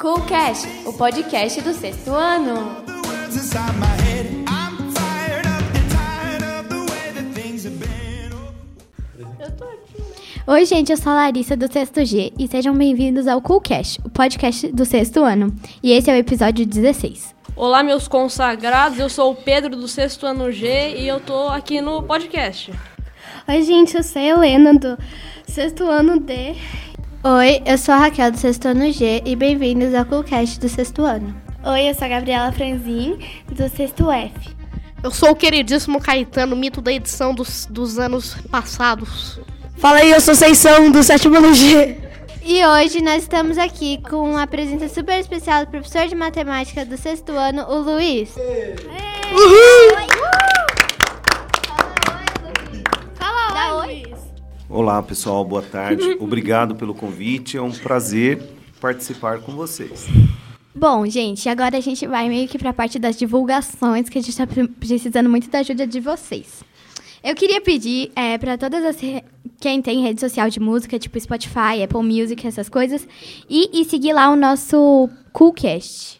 Coolcast, o podcast do sexto ano. Oi, gente, eu sou a Larissa do Sexto G e sejam bem-vindos ao Coolcast, o podcast do sexto ano. E esse é o episódio 16. Olá, meus consagrados, eu sou o Pedro do sexto ano G e eu tô aqui no podcast. Oi, gente, eu sou a Helena do sexto ano D. Oi, eu sou a Raquel do sexto ano G e bem-vindos ao Coolcast do sexto ano. Oi, eu sou a Gabriela Franzin do sexto F. Eu sou o queridíssimo Caetano, mito da edição dos, dos anos passados. Fala aí, eu sou Seição do sétimo ano G. E hoje nós estamos aqui com uma presença super especial do professor de matemática do sexto ano, o Luiz. Fala Olá, pessoal, boa tarde. Obrigado pelo convite. É um prazer participar com vocês. Bom, gente, agora a gente vai meio que para a parte das divulgações, que a gente está precisando muito da ajuda de vocês. Eu queria pedir é, para todas as quem tem rede social de música, tipo Spotify, Apple Music, essas coisas, e, e seguir lá o nosso Coolcast.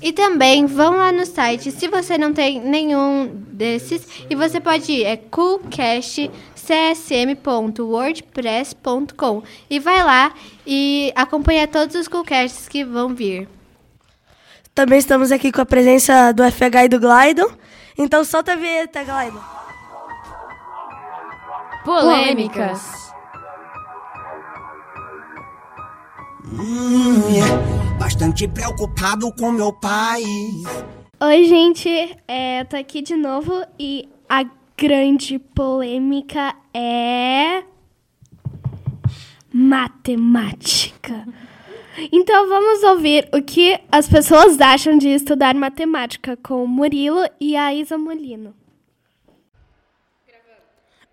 E também vão lá no site, se você não tem nenhum desses, e você pode ir, é coolcastcsm.wordpress.com e vai lá e acompanha todos os Coolcasts que vão vir. Também estamos aqui com a presença do FH e do Glidon. Então solta a vinheta, Glidon. Polêmicas. Bastante preocupado com meu pai. Oi, gente, é, tô aqui de novo e a grande polêmica é. matemática. Então vamos ouvir o que as pessoas acham de estudar matemática com o Murilo e a Isa Molino.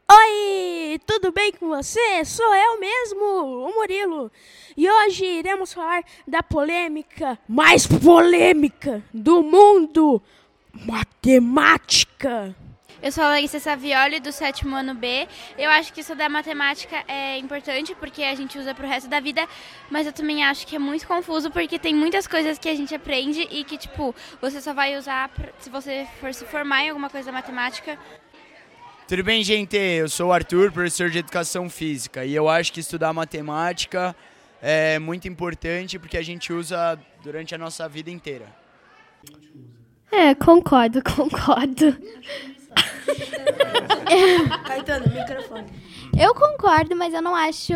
Oi, tudo bem com você? Sou eu mesmo, o Murilo. E hoje iremos falar da polêmica mais polêmica do mundo: matemática. Eu sou a Larissa Savioli, do sétimo ano B. Eu acho que estudar matemática é importante porque a gente usa pro resto da vida, mas eu também acho que é muito confuso porque tem muitas coisas que a gente aprende e que, tipo, você só vai usar se você for se formar em alguma coisa da matemática. Tudo bem, gente? Eu sou o Arthur, professor de Educação Física, e eu acho que estudar matemática é muito importante porque a gente usa durante a nossa vida inteira. É, concordo, concordo. Caetano, microfone. Eu concordo, mas eu não acho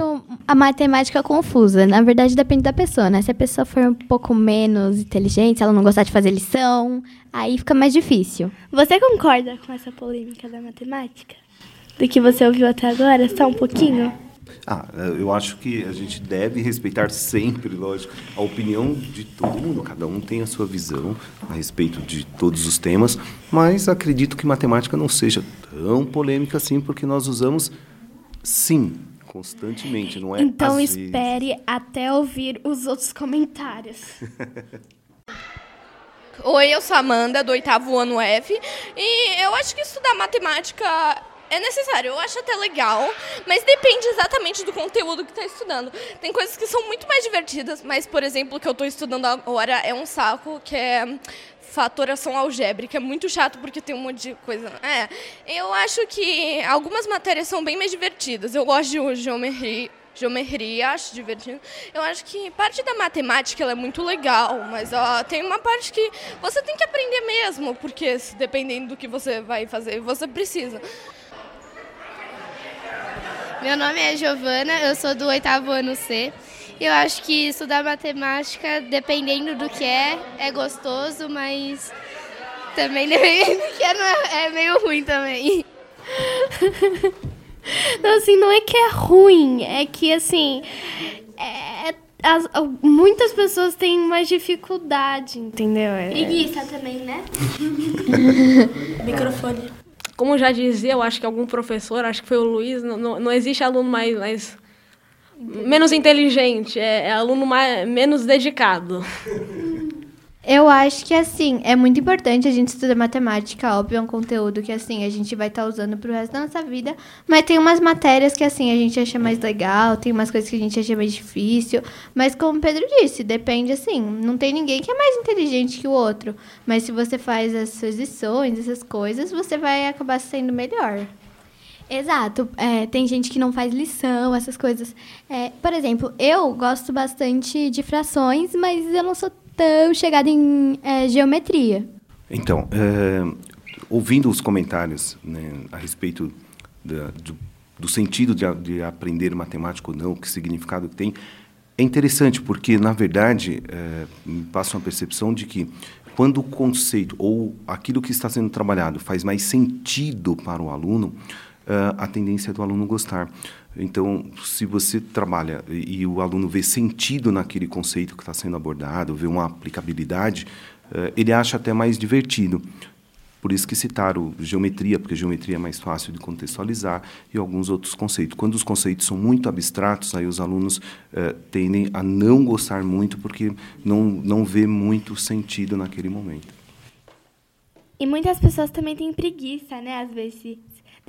a matemática confusa. Na verdade, depende da pessoa, né? Se a pessoa for um pouco menos inteligente, se ela não gostar de fazer lição, aí fica mais difícil. Você concorda com essa polêmica da matemática? Do que você ouviu até agora? Só um pouquinho? Ah, eu acho que a gente deve respeitar sempre, lógico, a opinião de todo mundo. Cada um tem a sua visão a respeito de todos os temas, mas acredito que matemática não seja tão polêmica assim, porque nós usamos, sim, constantemente, não é? Então às vezes. espere até ouvir os outros comentários. Oi, eu sou a Amanda, do oitavo ano F. E eu acho que estudar matemática é necessário. Eu acho até legal, mas depende exatamente do conteúdo que está estudando. Tem coisas que são muito mais divertidas, mas, por exemplo, o que eu estou estudando agora é um saco, que é fatoração algébrica. É muito chato porque tem um monte de coisa. É, eu acho que algumas matérias são bem mais divertidas. Eu gosto de geometria. Geometria, acho divertido. Eu acho que parte da matemática é muito legal, mas ó, tem uma parte que você tem que aprender mesmo, porque dependendo do que você vai fazer, você precisa. Meu nome é Giovana, eu sou do oitavo ano C. Eu acho que estudar matemática, dependendo do que é, é gostoso, mas também dependendo do que é, não é, é meio ruim também. Não, assim, não é que é ruim, é que, assim, é- as- muitas pessoas têm mais dificuldade, entendeu? É- Preguiça também, né? Microfone. Como já dizia, eu acho que algum professor, acho que foi o Luiz, não, não, não existe aluno mais, mais menos inteligente, é, é aluno mais, menos dedicado. Eu acho que, assim, é muito importante a gente estudar matemática. Óbvio, é um conteúdo que, assim, a gente vai estar usando pro resto da nossa vida. Mas tem umas matérias que, assim, a gente acha mais legal, tem umas coisas que a gente acha mais difícil. Mas, como o Pedro disse, depende, assim, não tem ninguém que é mais inteligente que o outro. Mas se você faz as suas lições, essas coisas, você vai acabar sendo melhor. Exato. É, tem gente que não faz lição, essas coisas. É, por exemplo, eu gosto bastante de frações, mas eu não sou tão chegada em é, geometria. Então, é, ouvindo os comentários né, a respeito da, do, do, sentido de, de, aprender matemática ou não, que significado tem, é interessante porque, na verdade, é, me passa uma percepção de que quando o conceito ou aquilo que está sendo trabalhado faz mais sentido para o aluno, é, a tendência do aluno gostar. Então, se você trabalha e, e o aluno vê sentido naquele conceito que está sendo abordado, vê uma aplicabilidade, uh, ele acha até mais divertido. Por isso que citaram geometria, porque geometria é mais fácil de contextualizar, e alguns outros conceitos. Quando os conceitos são muito abstratos, aí os alunos uh, tendem a não gostar muito, porque não, não vê muito sentido naquele momento. E muitas pessoas também têm preguiça, né? Às vezes,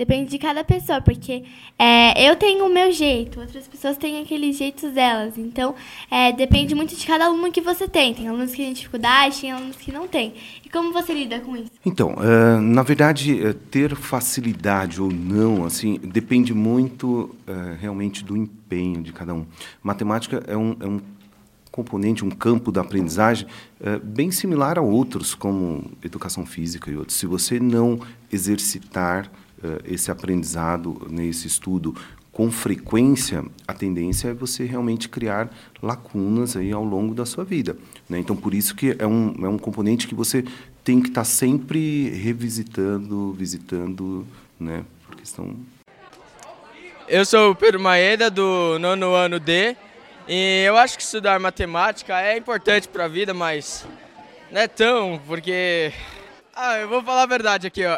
Depende de cada pessoa, porque é, eu tenho o meu jeito, outras pessoas têm aqueles jeitos delas. Então, é, depende muito de cada aluno que você tem. Tem alunos que têm dificuldade, tem alunos que não têm. E como você lida com isso? Então, uh, na verdade, uh, ter facilidade ou não, assim, depende muito uh, realmente do empenho de cada um. Matemática é um, é um componente, um campo da aprendizagem bem similar a outros, como educação física e outros. Se você não exercitar esse aprendizado, nesse estudo com frequência, a tendência é você realmente criar lacunas aí ao longo da sua vida. Né? Então, por isso que é um, é um componente que você tem que estar tá sempre revisitando, visitando, né? por questão... Eu sou o Pedro Maeda, do nono ano D, e eu acho que estudar matemática é importante para a vida, mas não é tão, porque... Ah, eu vou falar a verdade aqui, ó.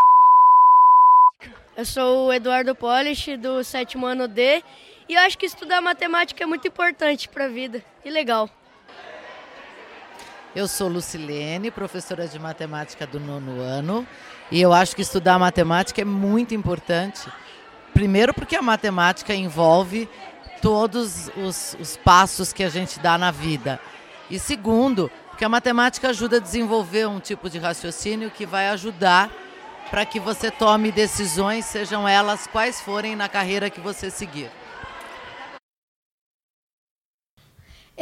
Eu sou o Eduardo Polish, do sétimo ano D, e eu acho que estudar matemática é muito importante para a vida e legal. Eu sou Lucilene, professora de matemática do nono ano, e eu acho que estudar matemática é muito importante. Primeiro, porque a matemática envolve todos os, os passos que a gente dá na vida. E segundo, porque a matemática ajuda a desenvolver um tipo de raciocínio que vai ajudar para que você tome decisões, sejam elas quais forem na carreira que você seguir.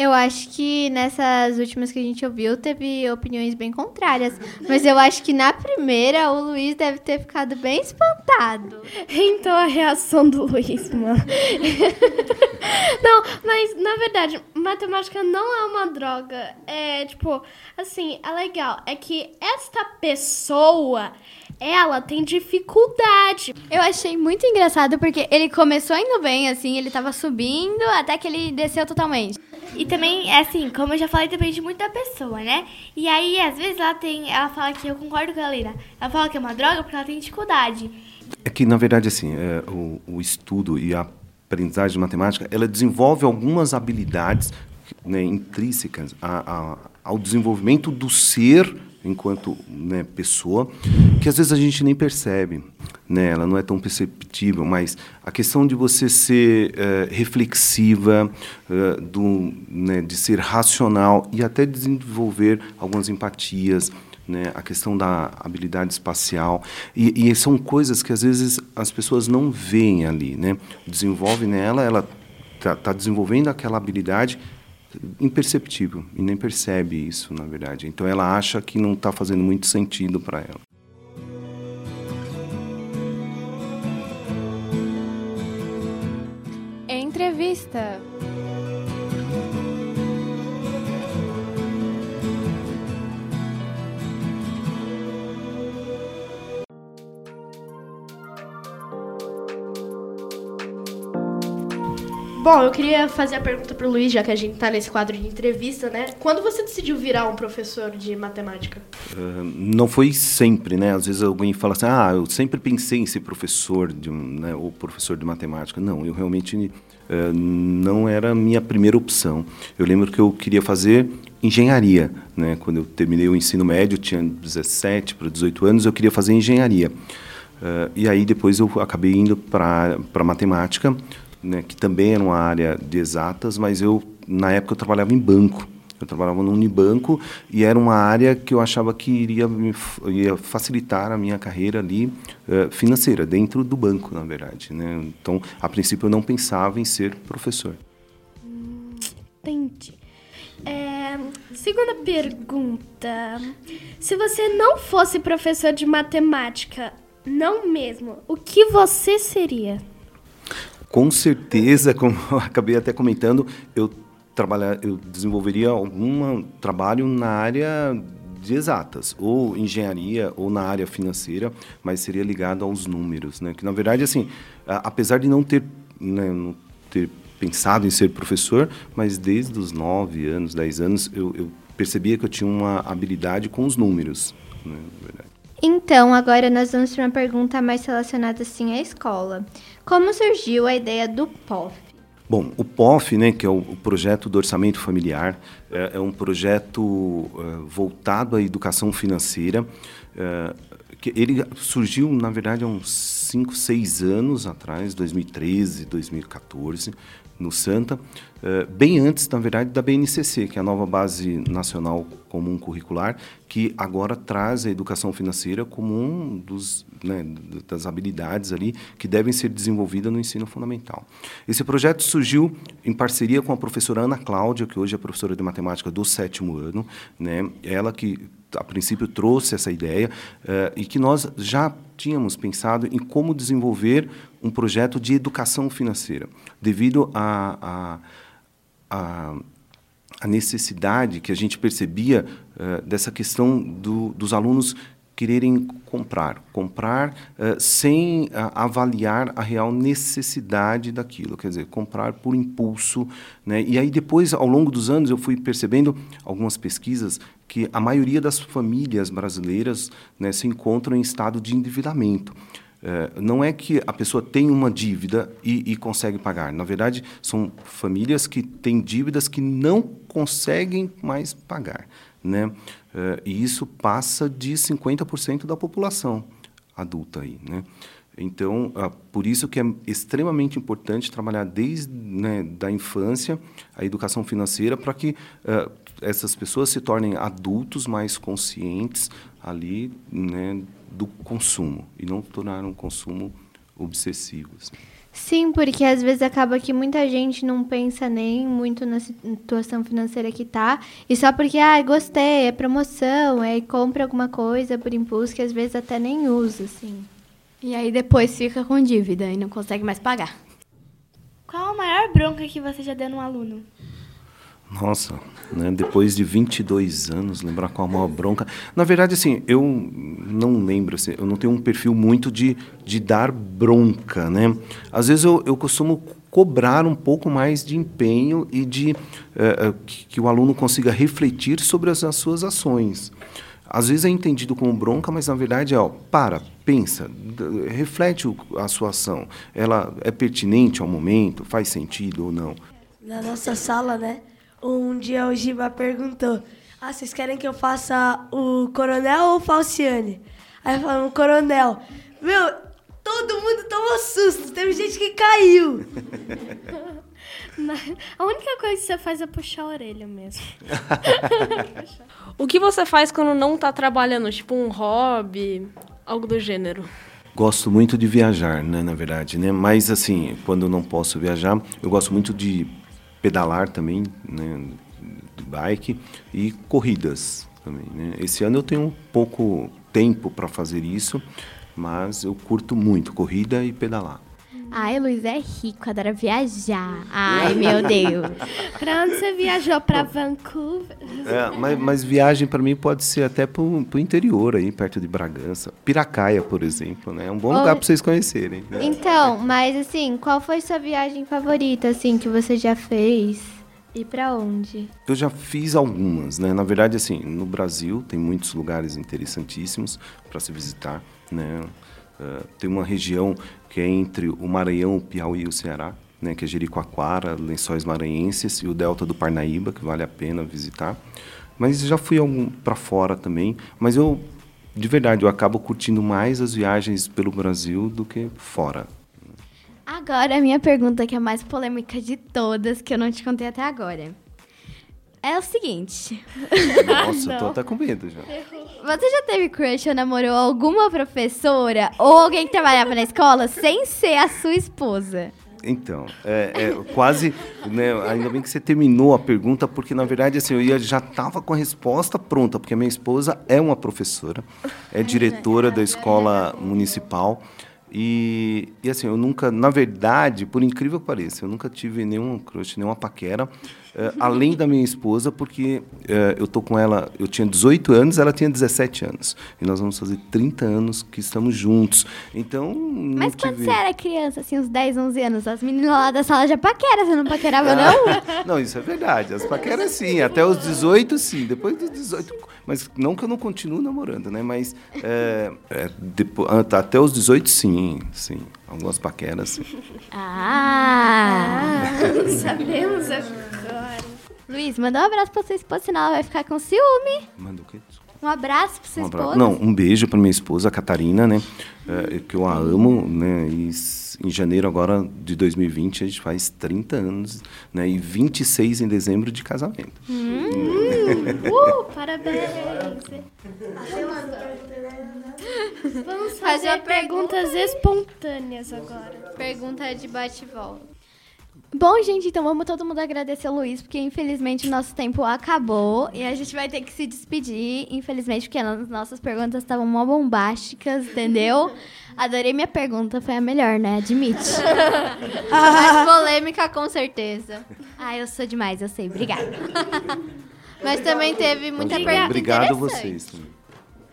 Eu acho que nessas últimas que a gente ouviu, teve opiniões bem contrárias. Mas eu acho que na primeira, o Luiz deve ter ficado bem espantado. Então a reação do Luiz, mano. não, mas na verdade, matemática não é uma droga. É tipo, assim, é legal. É que esta pessoa ela tem dificuldade. Eu achei muito engraçado porque ele começou indo bem, assim, ele tava subindo até que ele desceu totalmente. E também, é assim, como eu já falei, depende muito da pessoa, né? E aí, às vezes, ela tem. Ela fala que eu concordo com a Lina. Ela fala que é uma droga porque ela tem dificuldade. É que, na verdade, assim, é, o, o estudo e a aprendizagem de matemática, ela desenvolve algumas habilidades né, intrínsecas a, a, ao desenvolvimento do ser enquanto né, pessoa, que às vezes a gente nem percebe, né? ela não é tão perceptível, mas a questão de você ser uh, reflexiva, uh, do, né, de ser racional e até desenvolver algumas empatias, né, a questão da habilidade espacial e, e, são coisas que às vezes as pessoas não veem ali, né? Desenvolve nela, ela está tá desenvolvendo aquela habilidade imperceptível e nem percebe isso, na verdade. Então ela acha que não está fazendo muito sentido para ela. Entrevista. Bom, eu queria fazer a pergunta pro Luiz, já que a gente tá nesse quadro de entrevista, né? Quando você decidiu virar um professor de matemática? Uh, não foi sempre, né? Às vezes alguém fala assim, ah, eu sempre pensei em ser professor de um, né, ou professor de matemática. Não, eu realmente uh, não era a minha primeira opção. Eu lembro que eu queria fazer engenharia, né? Quando eu terminei o ensino médio, tinha 17 para 18 anos, eu queria fazer engenharia. Uh, e aí depois eu acabei indo para para matemática né, que também era uma área de exatas, mas eu na época eu trabalhava em banco. Eu trabalhava no Unibanco e era uma área que eu achava que iria, me, facilitar a minha carreira ali uh, financeira, dentro do banco, na verdade. Né? Então, a princípio, eu não pensava em ser professor. Entendi. É, segunda pergunta. Se você não fosse professor de matemática, não mesmo, o que você seria? Com certeza, como eu acabei até comentando, eu trabalhar, eu desenvolveria algum trabalho na área de exatas, ou engenharia, ou na área financeira, mas seria ligado aos números, né? Que na verdade, assim, apesar de não ter, né, não ter pensado em ser professor, mas desde os 9 anos, 10 anos, eu, eu percebia que eu tinha uma habilidade com os números, né, na. Então, agora nós vamos para uma pergunta mais relacionada assim à escola. Como surgiu a ideia do POF? Bom, o POF, né, que é o, projeto do orçamento familiar, é, é um projeto é, voltado à educação financeira. É, que ele surgiu, na verdade, há uns 5, 6 anos atrás, 2013, 2014, no Santa, bem antes, na verdade, da BNCC, que é a nova Base Nacional Comum Curricular, que agora traz a educação financeira como um dos né, das habilidades ali que devem ser desenvolvidas no ensino fundamental. Esse projeto surgiu em parceria com a professora Ana Cláudia, que hoje é professora de matemática do sétimo ano, né? Ela que a princípio trouxe essa ideia uh, e que nós já tínhamos pensado em como desenvolver um projeto de educação financeira, devido a, a, a, a necessidade que a gente percebia uh, dessa questão do, dos alunos quererem comprar, comprar uh, sem uh, avaliar a real necessidade daquilo, quer dizer, comprar por impulso, né? E aí depois, ao longo dos anos, eu fui percebendo algumas pesquisas que a maioria das famílias brasileiras né, se encontram em estado de endividamento. Uh, não é que a pessoa tem uma dívida e, e, consegue pagar. Na verdade, são famílias que têm dívidas que não conseguem mais pagar. Né? Uh, e isso passa de 50% da população adulta aí, né? Então, uh, por isso que é extremamente importante trabalhar desde né, da infância a educação financeira para que uh, essas pessoas se tornem adultos mais conscientes ali né, do consumo e não tornar um consumo obsessivo. Assim. Sim, porque às vezes acaba que muita gente não pensa nem muito na situação financeira que tá, e só porque, ah, gostei, é promoção, é compra alguma coisa por impulso que às vezes até nem usa, assim. E aí depois fica com dívida e não consegue mais pagar. Qual a maior bronca que você já deu num aluno? Nossa, né, depois de 22 anos, lembrar qual a maior bronca. Na verdade, assim, eu não lembro, assim, eu não tenho um perfil muito de, de dar bronca, né? Às vezes eu, eu costumo cobrar um pouco mais de empenho e de uh, que, que, o aluno consiga refletir sobre as, as, suas ações. Às vezes é entendido como bronca, mas na verdade é, ó, para, pensa, reflete a sua ação. Ela é pertinente ao momento, faz sentido ou não? Na nossa sala, né? Um dia o Giba perguntou: Ah, vocês querem que eu faça o coronel ou o Falciane? Aí falamos, coronel. Meu, todo mundo tomou susto, teve gente que caiu. A única coisa que você faz é puxar a orelha mesmo. o que você faz quando não está trabalhando? Tipo um hobby, algo do gênero? Gosto muito de viajar, né, na verdade, né? Mas assim, quando não posso viajar, eu gosto muito de pedalar também, né, de bike e corridas também. Né? Esse ano eu tenho pouco tempo para fazer isso, mas eu curto muito corrida e pedalar. Ai, Luiz é rico, adora viajar. Ai, meu Deus. pra onde você viajou? Pra Vancouver? É, mas, mas, viagem para mim pode ser até para o interior, aí, perto de Bragança. Piracaia, por exemplo, né? É um bom lugar para vocês conhecerem. Né? Então, mas assim, qual foi sua viagem favorita, assim, que você já fez? E para onde? Eu já fiz algumas, né? Na verdade, assim, no Brasil tem muitos lugares interessantíssimos para se visitar, né? Uh, tem uma região que é entre o Maranhão, o Piauí e o Ceará, né, que é Jericoacoara, Lençóis Maranhenses e o Delta do Parnaíba, que vale a pena visitar. Mas já fui para fora também, mas eu de verdade eu acabo curtindo mais as viagens pelo Brasil do que fora. Agora a minha pergunta que é a mais polêmica de todas, que eu não te contei até agora. É o seguinte. Nossa, tô até com medo já. Você já teve crush ou namorou alguma professora ou alguém que trabalhava na escola sem ser a sua esposa? Então, é, é, quase, né, ainda bem que você terminou a pergunta, porque na verdade assim, eu já estava com a resposta pronta, porque a minha esposa é uma professora, é diretora da escola municipal. E, e assim, eu nunca, na verdade, por incrível que pareça, eu nunca tive nenhum crush, nenhuma paquera, uh, além da minha esposa, porque uh, eu tô com ela, eu tinha 18 anos, ela tinha 17 anos. E nós vamos fazer 30 anos que estamos juntos. Então. Mas quando tive... você era criança, assim, uns 10, 11 anos, as meninas lá da sala já paquera, você não paquerava, não? não, isso é verdade. As paqueras sim, até os 18, sim. Depois dos 18 mas não que eu não continue namorando, né? Mas é, é, depois, ah, até os 18, sim, sim. Algumas paqueras, sim. Ah! ah sabemos agora. Luiz, manda um abraço pra sua esposa, senão ela vai ficar com ciúme. Manda o quê? Um abraço pra sua um esposa. Não, um beijo pra minha esposa, a Catarina, né? É, que eu a amo, né? E em janeiro agora de 2020 a gente faz 30 anos, né? E 26 em dezembro de casamento. Hum, uh, parabéns! Vamos fazer perguntas espontâneas agora. Pergunta de bate-volta. Bom, gente, então vamos todo mundo agradecer o Luiz, porque infelizmente o nosso tempo acabou e a gente vai ter que se despedir, infelizmente, porque as nossas perguntas estavam mó bombásticas, entendeu? Adorei minha pergunta, foi a melhor, né? Admite. Mais polêmica, com certeza. Ah, eu sou demais, eu sei. Obrigada. Mas também teve muita pergunta Obrigado a vocês.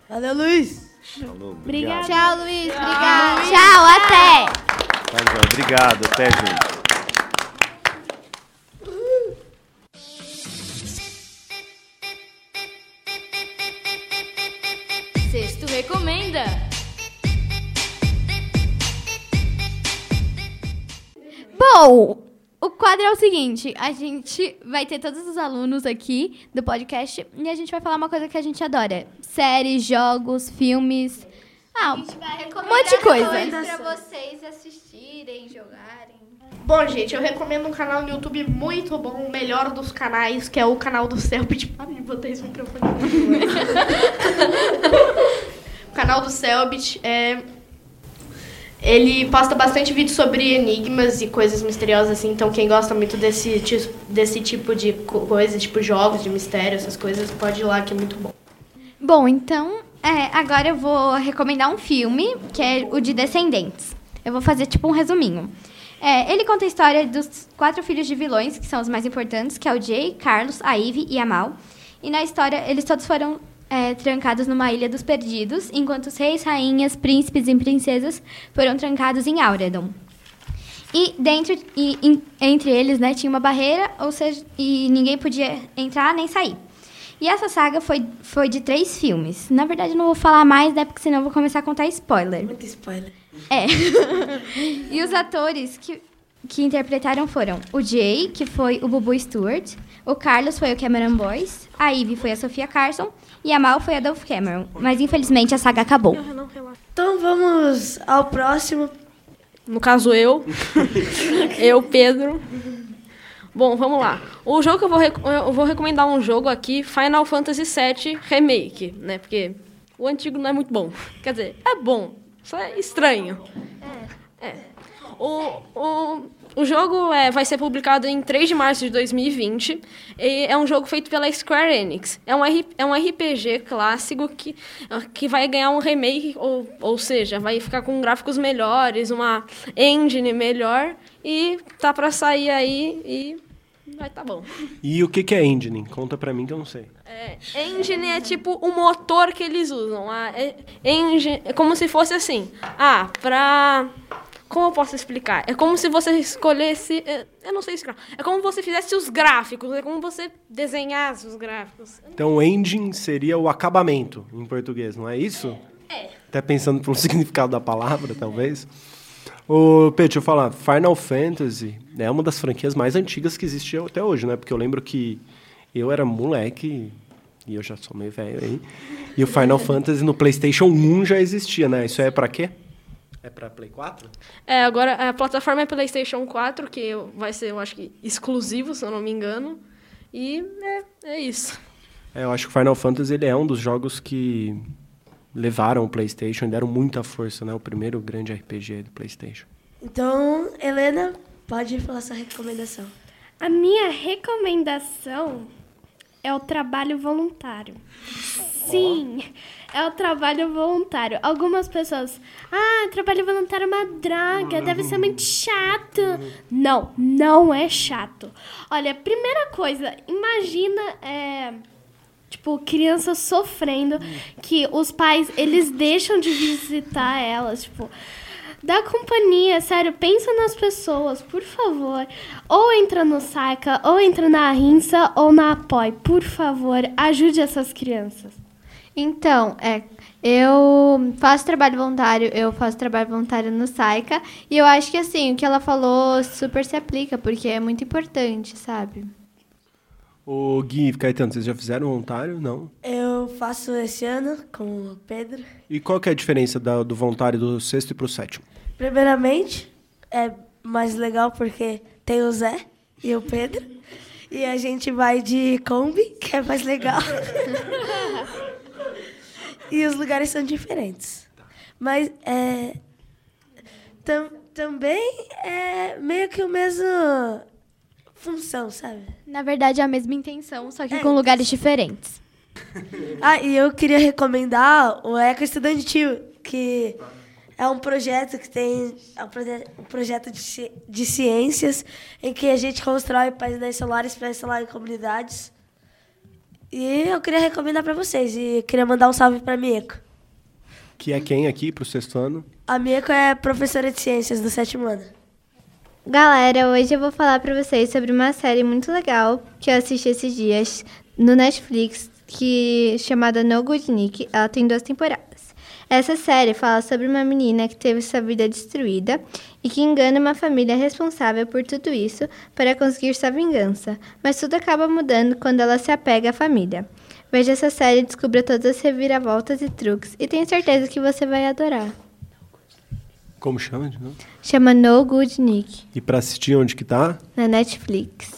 Valeu, Luiz. Falou, obrigado. Tchau, Luiz. Obrigado. Tchau, até. Tá, obrigado. Até, gente. Bom, o quadro é o seguinte: a gente vai ter todos os alunos aqui do podcast e a gente vai falar uma coisa que a gente adora: séries, jogos, filmes. Ah, um monte de coisa. Pra vocês assistirem, jogarem. Bom, gente, eu recomendo um canal no YouTube muito bom, o melhor dos canais, que é o canal do Selbit. Para de botar esse microfone. canal do Selbit é ele posta bastante vídeo sobre enigmas e coisas misteriosas, assim. Então, quem gosta muito desse, desse tipo de coisa, tipo jogos de mistério, essas coisas, pode ir lá, que é muito bom. Bom, então, é, agora eu vou recomendar um filme, que é o de Descendentes. Eu vou fazer, tipo, um resuminho. É, ele conta a história dos quatro filhos de vilões, que são os mais importantes, que é o Jay, Carlos, a Ivy e a Mal. E na história, eles todos foram é, trancados numa ilha dos perdidos, enquanto os reis, rainhas, príncipes e princesas foram trancados em Auredon. E dentro e in, entre eles, né, tinha uma barreira, ou seja, e ninguém podia entrar nem sair. E essa saga foi, foi de três filmes. Na verdade, não vou falar mais, né, porque senão vou começar a contar spoiler. Muito spoiler. É. e os atores que, que interpretaram foram o Jay, que foi o Bubu Stewart, o Carlos foi o Cameron Boyce, a Ivy foi a Sofia Carson e a Mal foi a Dolph Cameron. Mas infelizmente a saga acabou. Então vamos ao próximo. No caso, eu. eu, Pedro. Bom, vamos lá. O jogo que eu vou, eu vou recomendar um jogo aqui, Final Fantasy VII Remake, né? Porque o antigo não é muito bom. Quer dizer, é bom, só é estranho. É. é. O, o, O jogo é, vai ser publicado em 3 de março de 2020. E é um jogo feito pela Square Enix. É um, R, é um RPG clássico que, que vai ganhar um remake, ou, ou seja, vai ficar com gráficos melhores, uma engine melhor. E tá para sair aí e vai tá bom. E o que, que é engine? Conta pra mim que eu não sei. É, engine é tipo o motor que eles usam. A, é, engine, é como se fosse assim. Ah, pra. Como eu posso explicar? É como se você escolhesse. é, Eu não sei explicar. É como você fizesse os gráficos. É como você desenhasse os gráficos. Então, engine seria o acabamento em português, não é isso? É. Até pensando pelo significado da palavra, talvez. Ô, Pedro, deixa eu falar. Final Fantasy é uma das franquias mais antigas que existe até hoje, né? Porque eu lembro que eu era moleque, e eu já sou meio velho aí, e o Final Fantasy no PlayStation 1 já existia, né? Isso é pra quê? É pra Play 4? É, agora a plataforma é PlayStation 4, que vai ser, eu acho que, exclusivo, se eu não me engano. E é, é isso. É, eu acho que o Final Fantasy ele é um dos jogos que levaram o PlayStation e deram muita força, né? O primeiro grande RPG do PlayStation. Então, Helena, pode falar sua recomendação. A minha recomendação é o trabalho voluntário. Sim, é o trabalho voluntário. Algumas pessoas, ah, trabalho voluntário é uma droga, deve ser muito chato. Não, não é chato. Olha, primeira coisa, imagina, é, tipo, crianças sofrendo que os pais, eles deixam de visitar elas, tipo... Dá companhia, sério, pensa nas pessoas, por favor. Ou entra no Saca, ou entra na Rinsa, ou na Apoie. Por favor, ajude essas crianças. Então, é, eu faço trabalho voluntário, eu faço trabalho voluntário no Saica, e eu acho que assim, o que ela falou super se aplica, porque é muito importante, sabe? O Gui e Caetano, vocês já fizeram voluntário? Não. Eu faço esse ano com o Pedro. E qual que é a diferença da- do voluntário do sexto e pro sétimo? Primeiramente, é mais legal porque tem o Zé e o Pedro. E a gente vai de Kombi, que é mais legal. e os lugares são diferentes. Mas é. tam- também é meio que o mesmo função, sabe? Na verdade, é a mesma intenção, só que com lugares diferentes. Ah, e eu queria recomendar o Eco Estudantil, que é um projeto que tem. É um, proje- um projeto de, ci- de ciências em que a gente constrói painéis solares para instalar em comunidades. E eu queria recomendar para vocês. E queria mandar um salve para a Mieko. Que é quem aqui pro sexto ano? A Mieko é professora de ciências do sétimo ano. Galera, hoje eu vou falar pra vocês sobre uma série muito legal que eu assisti esses dias no Netflix, que chamada No Good Nick. Ela tem duas temporadas. Essa série fala sobre uma menina que teve sua vida destruída e que engana uma família responsável por tudo isso para conseguir sua vingança, mas tudo acaba mudando quando ela se apega à família. Veja essa série e descubra todas as reviravoltas e truques e tenho certeza que você vai adorar. Como chama de novo? Chama No Good Nick, E pra assistir onde que tá? na Netflix.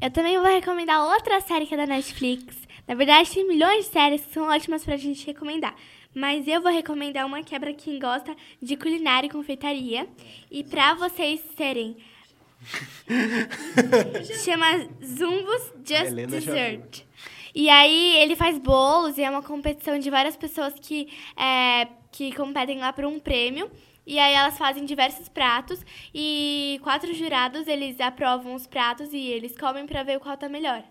Eu também vou recomendar outra série que é da Netflix. Na verdade, tem milhões de séries que são ótimas pra gente recomendar. Mas eu vou recomendar uma que é pra quem gosta de culinária e confeitaria. E pra vocês serem. Chama Zumbos Just Helena Dessert. E aí ele faz bolos e é uma competição de várias pessoas que, é, que competem lá por um prêmio. E aí elas fazem diversos pratos e quatro jurados, eles aprovam os pratos e eles comem pra ver qual tá melhor.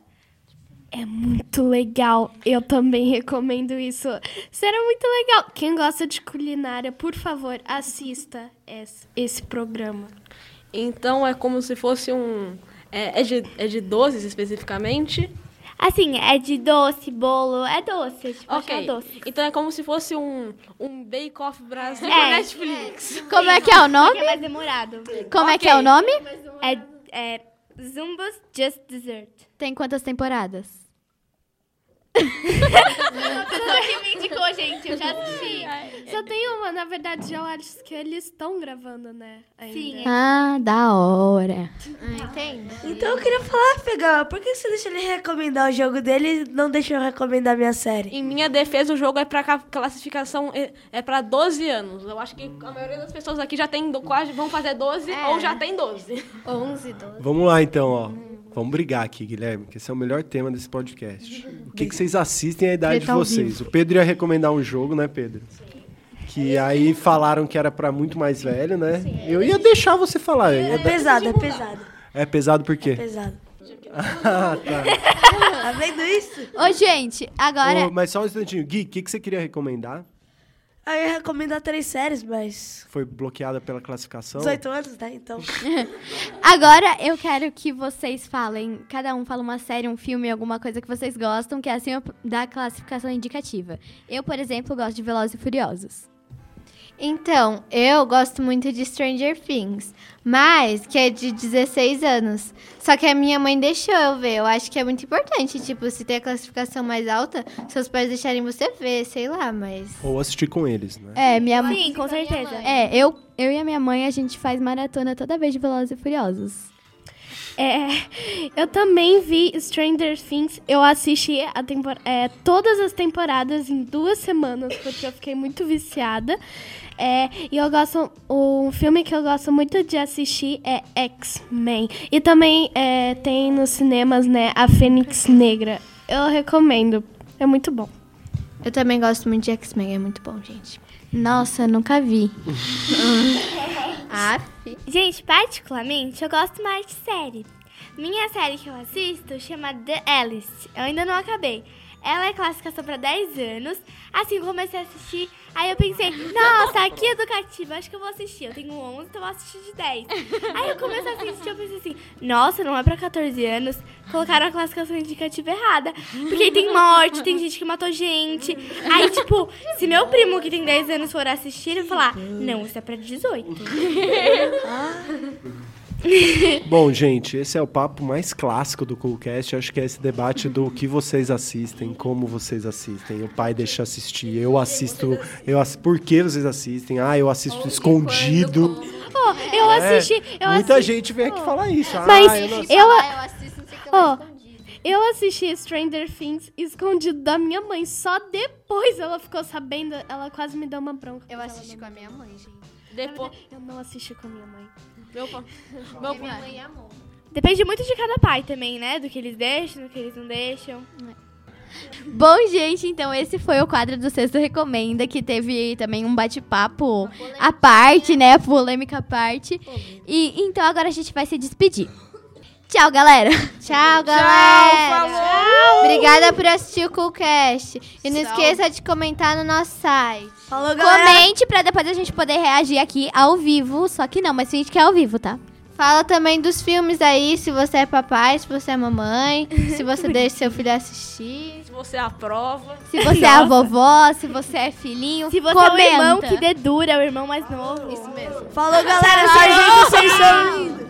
É muito legal. Eu também recomendo isso. Será muito legal. Quem gosta de culinária, por favor, assista esse, esse programa. Então é como se fosse um. É, é de, é de doces especificamente? Assim, é de doce, bolo, é doce, tipo, Ok. achar doce. Então é como se fosse um, um Bake Off Brasil É. na Netflix. Como é que é o nome? Só que é mais demorado. Como é que é o nome? É, é Zumbos Just Dessert. Tem quantas temporadas? Pessoa que me indicou, gente. Eu já assisti. Só tem uma, na verdade, eu acho que eles estão gravando, né? ainda. Sim. Ah, da hora. Entende? Então eu queria falar, Pegão, por que você deixa ele recomendar o jogo dele e não deixa eu recomendar a minha série? Em minha defesa, o jogo é pra ca- classificação é, é pra 12 anos. Eu acho que a maioria das pessoas aqui já tem do- quase vão fazer 12 ou já tem 12. 11, 12. Vamos lá então, ó. Vamos brigar aqui, Guilherme, que esse é o melhor tema desse podcast. O que, que vocês assistem à idade de ao vocês? O Pedro ia recomendar um jogo, né, Pedro? Que aí falaram que era pra muito mais velho, né? Eu ia deixar você falar. É É, pesado, é pesado. é pesado por quê? É pesado. Ah, tá. Tá vendo isso? Ô, gente, agora. Ô, mas só um instantinho. Gui, o que, que você queria recomendar? Aí eu ia recomendar três séries, mas. Foi bloqueada pela classificação? 18 anos, né? Então. Agora eu quero que vocês falem, cada um fala uma série, um filme, alguma coisa que vocês gostam, que é acima da classificação indicativa. Eu, por exemplo, gosto de Velozes e Furiosos. Então, eu gosto muito de Stranger Things, mas que é de 16 anos. Só que a minha mãe deixou eu ver. Eu acho que é muito importante, tipo, se tem a classificação mais alta, seus pais deixarem você ver, sei lá, mas Ou assistir com eles, né? É, minha mãe. Sim, com certeza. É, eu, eu e a minha mãe, a gente faz maratona toda vez de Velozes e Furiosos. É, eu também vi Stranger Things. Eu assisti a tempor é, todas as temporadas em duas semanas, porque eu fiquei muito viciada. É, e eu gosto. Um filme que eu gosto muito de assistir é X-Men. E também é, tem nos cinemas, né, a Fênix Negra. Eu recomendo. É muito bom. eu também gosto muito de X-Men, é muito bom, gente. Nossa, nunca vi. Ah, Gente, particularmente, eu gosto mais de série. Minha série que eu assisto chama The Alice. Eu ainda não acabei. Ela é classificação para 10 anos. Assim, eu comecei a assistir. Aí eu pensei, nossa, que educativa, acho que eu vou assistir. Eu tenho 11, então eu vou assistir de 10. Aí eu comecei a assistir, eu pensei assim, nossa, não é pra 14 anos. Colocaram a classificação indicativa errada. Porque aí tem morte, tem gente que matou gente. Aí, tipo, se meu primo que tem 10 anos for assistir, ele falar, não, isso é pra 18. Bom, gente, esse é o papo mais clássico do Coolcast. Acho que é esse debate do que vocês assistem, como vocês assistem. O pai deixa assistir, eu assisto. Eu ass... Por que vocês assistem? Ah, eu assisto escondido. Oh, eu É, assisti. Eu Muita assisti- gente vem aqui falar isso. Ah, Mas eu não eu, assisto. Ó, eu assisti Stranger Things escondido da minha mãe. Só depois ela ficou sabendo, ela quase me deu uma bronca. Eu assisti com a minha mãe, gente. Depois. Eu não assisti com a minha mãe. Meu, pa- meu pai. Depende muito de cada pai também, né? Do que eles deixam, do que eles não deixam. Bom, gente, então esse foi o quadro do Sexto Recomenda, que teve também um bate-papo à parte, né? A polêmica à parte. E então agora a gente vai se despedir. Tchau, galera. Tchau, galera. falou. Obrigada por assistir o Coolcast. E não Tchau. esqueça de comentar no nosso site. Falou, galera. Comente pra depois a gente poder reagir aqui ao vivo. Só que não, mas finge que é ao vivo, tá? Fala também dos filmes aí, se você é papai, se você é mamãe, se você deixa seu filho assistir. Se você aprova. Se você é a vovó, se você é filhinho, Se você comenta. é o irmão que dedura, é o irmão mais novo. Isso mesmo. Falou, galera. Essa gente, vocês são lindos.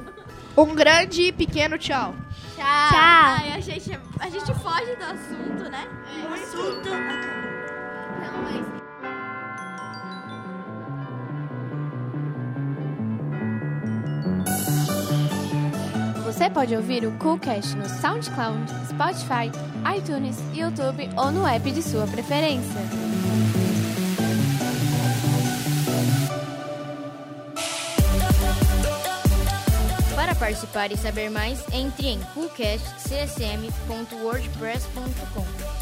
Um grande e pequeno tchau. Tchau. Tchau. Ai, a gente, a gente foge do assunto, né? O assunto acabou. Não, mas... Você pode ouvir o Coolcast no SoundCloud, Spotify, iTunes, YouTube ou no app de sua preferência. Para participar e saber mais, entre em coolcastcsm.wordpress.com.